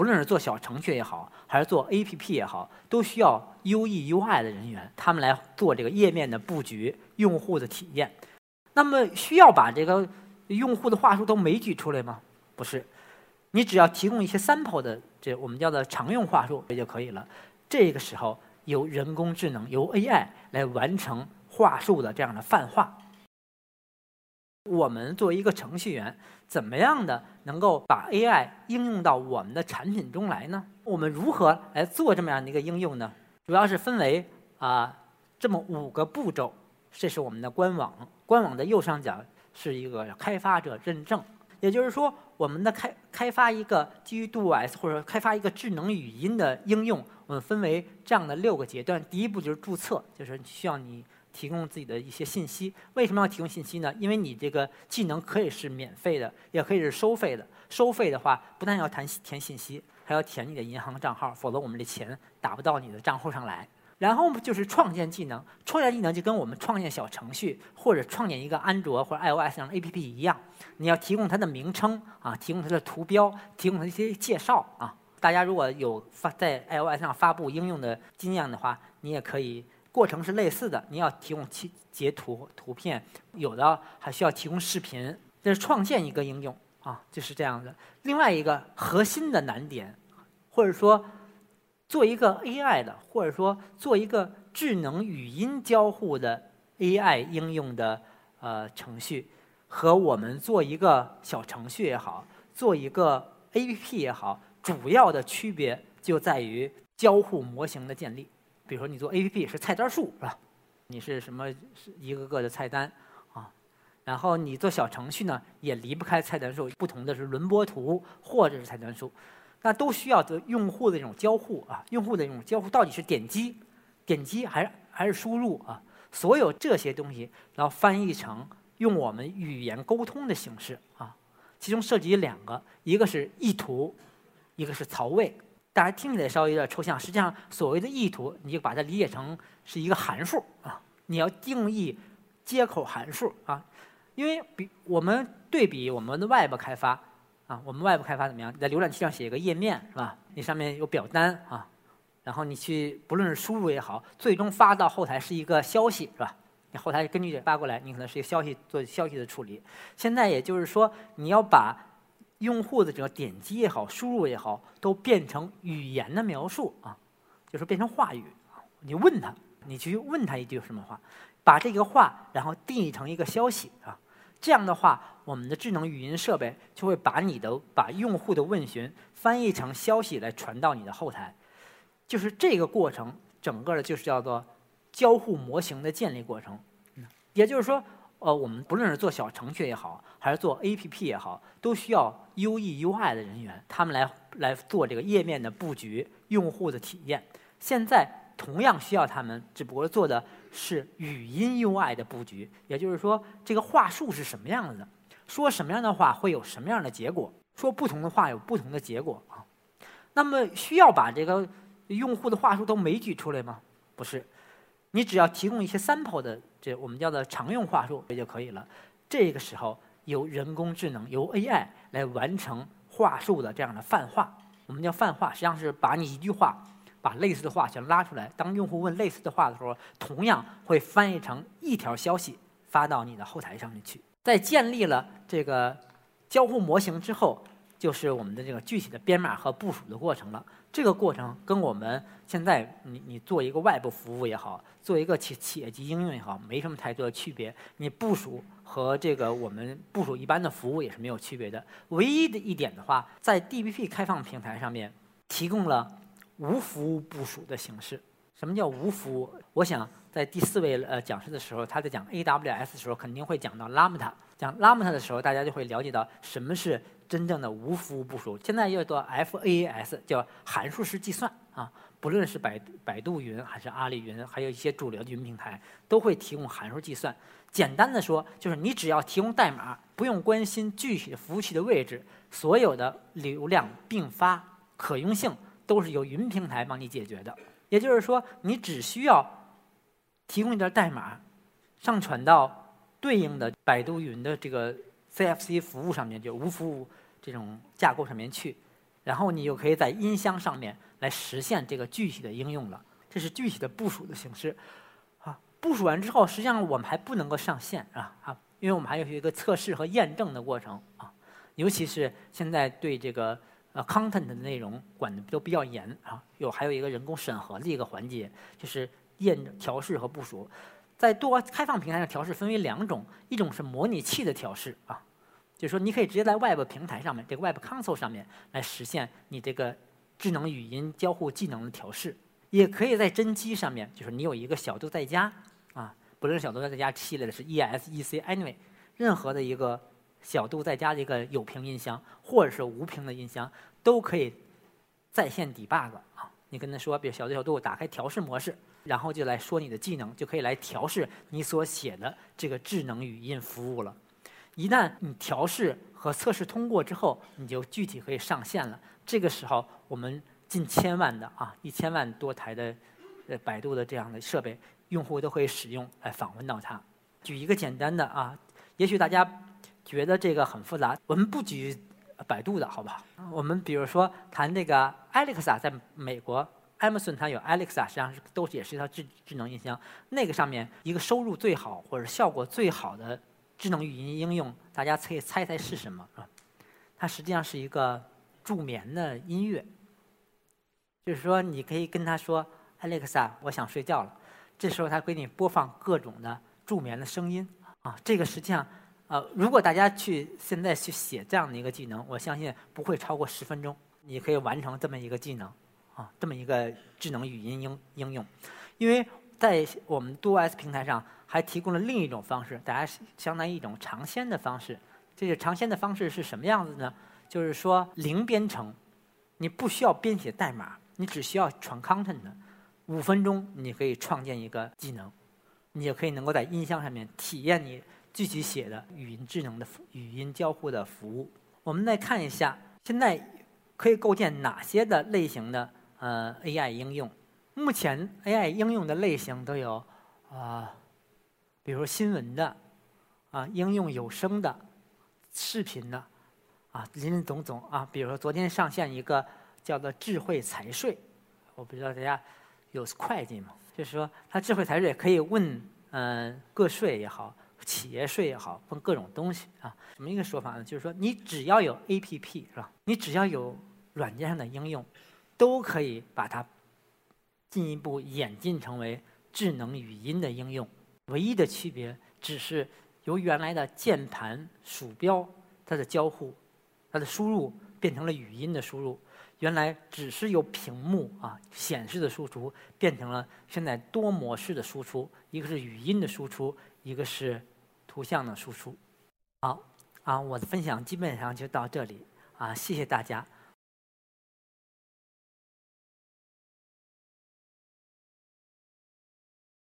不论是做小程序也好，还是做 APP 也好，都需要 UE、UI 的人员，他们来做这个页面的布局、用户的体验。那么需要把这个用户的话术都枚举出来吗？不是，你只要提供一些 sample 的，这我们叫做常用话术也就可以了。这个时候由人工智能、由 AI 来完成话术的这样的泛化。我们作为一个程序员，怎么样的能够把 AI 应用到我们的产品中来呢？我们如何来做这么样的一个应用呢？主要是分为啊这么五个步骤。这是我们的官网，官网的右上角是一个开发者认证，也就是说，我们的开开发一个基于 DOS 或者开发一个智能语音的应用，我们分为这样的六个阶段。第一步就是注册，就是需要你。提供自己的一些信息，为什么要提供信息呢？因为你这个技能可以是免费的，也可以是收费的。收费的话，不但要填填信息，还要填你的银行账号，否则我们的钱打不到你的账户上来。然后就是创建技能，创建技能就跟我们创建小程序或者创建一个安卓或者 iOS 上的 APP 一样，你要提供它的名称啊，提供它的图标，提供它一些介绍啊。大家如果有发在 iOS 上发布应用的经验的话，你也可以。过程是类似的，你要提供截截图、图片，有的还需要提供视频。这是创建一个应用啊，就是这样的。另外一个核心的难点，或者说做一个 AI 的，或者说做一个智能语音交互的 AI 应用的呃程序，和我们做一个小程序也好，做一个 APP 也好，主要的区别就在于交互模型的建立。比如说，你做 APP 是菜单数是吧？你是什么一个个的菜单啊？然后你做小程序呢，也离不开菜单数。不同的是轮播图或者是菜单数，那都需要的用户的这种交互啊。用户的这种交互到底是点击、点击还是还是输入啊？所有这些东西，然后翻译成用我们语言沟通的形式啊。其中涉及两个，一个是意图，一个是槽位。大家听起来稍微有点抽象，实际上所谓的意图，你就把它理解成是一个函数啊。你要定义接口函数啊，因为比我们对比我们的外部开发啊，我们外部开发怎么样？你在浏览器上写一个页面是吧？你上面有表单啊，然后你去不论是输入也好，最终发到后台是一个消息是吧？你后台根据发过来，你可能是一个消息做消息的处理。现在也就是说，你要把用户的这个点击也好，输入也好，都变成语言的描述啊，就是变成话语。你问他，你去问他一句什么话，把这个话然后定义成一个消息啊。这样的话，我们的智能语音设备就会把你的把用户的问询翻译成消息来传到你的后台。就是这个过程，整个的就是叫做交互模型的建立过程。也就是说。呃，我们不论是做小程序也好，还是做 APP 也好，都需要 UE、UI 的人员，他们来来做这个页面的布局、用户的体验。现在同样需要他们，只不过做的是语音 UI 的布局，也就是说，这个话术是什么样子的，说什么样的话会有什么样的结果，说不同的话有不同的结果啊。那么需要把这个用户的话术都枚举出来吗？不是。你只要提供一些 sample 的，这我们叫做常用话术也就可以了。这个时候由人工智能、由 AI 来完成话术的这样的泛化。我们叫泛化，实际上是把你一句话，把类似的话全拉出来。当用户问类似的话的时候，同样会翻译成一条消息发到你的后台上面去。在建立了这个交互模型之后，就是我们的这个具体的编码和部署的过程了。这个过程跟我们现在你你做一个外部服务也好，做一个企企业级应用也好，没什么太多的区别。你部署和这个我们部署一般的服务也是没有区别的。唯一的一点的话，在 DBP 开放平台上面提供了无服务部署的形式。什么叫无服务？我想在第四位呃讲师的时候，他在讲 AWS 的时候，肯定会讲到 Lambda。讲 Lambda 的时候，大家就会了解到什么是。真正的无服务部署，现在又叫做 FaaS，叫函数式计算啊。不论是百百度云还是阿里云，还有一些主流的云平台，都会提供函数计算。简单的说，就是你只要提供代码，不用关心具体的服务器的位置，所有的流量并发可用性都是由云平台帮你解决的。也就是说，你只需要提供一段代码，上传到对应的百度云的这个 CFC 服务上面，就无服务。这种架构上面去，然后你就可以在音箱上面来实现这个具体的应用了。这是具体的部署的形式。啊，部署完之后，实际上我们还不能够上线啊啊，因为我们还有一个测试和验证的过程啊。尤其是现在对这个呃 content 的内容管的都比较严啊，有还有一个人工审核的一个环节，就是验调试和部署。在多开放平台上调试分为两种，一种是模拟器的调试啊，就是说你可以直接在 Web 平台上面，这个 Web Console 上面来实现你这个智能语音交互技能的调试，也可以在真机上面，就是你有一个小度在家啊，不论是小度在家系列的是 ES、EC、Anyway，任何的一个小度在家的一个有屏音箱或者是无屏的音箱，都可以在线 debug 啊，你跟他说，比如小度小度打开调试模式。然后就来说你的技能，就可以来调试你所写的这个智能语音服务了。一旦你调试和测试通过之后，你就具体可以上线了。这个时候，我们近千万的啊，一千万多台的呃百度的这样的设备，用户都会使用来访问到它。举一个简单的啊，也许大家觉得这个很复杂，我们不举百度的好不好？我们比如说谈这个 Alexa 在美国。Amazon 它有 Alexa，实际上是都也是一套智智能音箱。那个上面一个收入最好或者效果最好的智能语音应用，大家可以猜猜是什么啊？它实际上是一个助眠的音乐，就是说你可以跟他说 Alexa，我想睡觉了，这时候它给你播放各种的助眠的声音啊。这个实际上，呃，如果大家去现在去写这样的一个技能，我相信不会超过十分钟，你可以完成这么一个技能。啊，这么一个智能语音应应用，因为在我们多 S 平台上还提供了另一种方式，大家相当于一种尝鲜的方式。这个尝鲜的方式是什么样子呢？就是说零编程，你不需要编写代码，你只需要传 content，五分钟你可以创建一个技能，你也可以能够在音箱上面体验你具体写的语音智能的语音交互的服务。我们再看一下，现在可以构建哪些的类型的？呃，AI 应用，目前 AI 应用的类型都有啊，比如新闻的，啊，应用有声的，视频的，啊，林林总总啊。比如说昨天上线一个叫做智慧财税，我不知道大家有会计吗？就是说它智慧财税可以问嗯个税也好，企业税也好，分各种东西啊。什么一个说法呢？就是说你只要有 APP 是吧？你只要有软件上的应用。都可以把它进一步演进成为智能语音的应用，唯一的区别只是由原来的键盘、鼠标它的交互、它的输入变成了语音的输入，原来只是由屏幕啊显示的输出变成了现在多模式的输出，一个是语音的输出，一个是图像的输出。好，啊，我的分享基本上就到这里，啊，谢谢大家。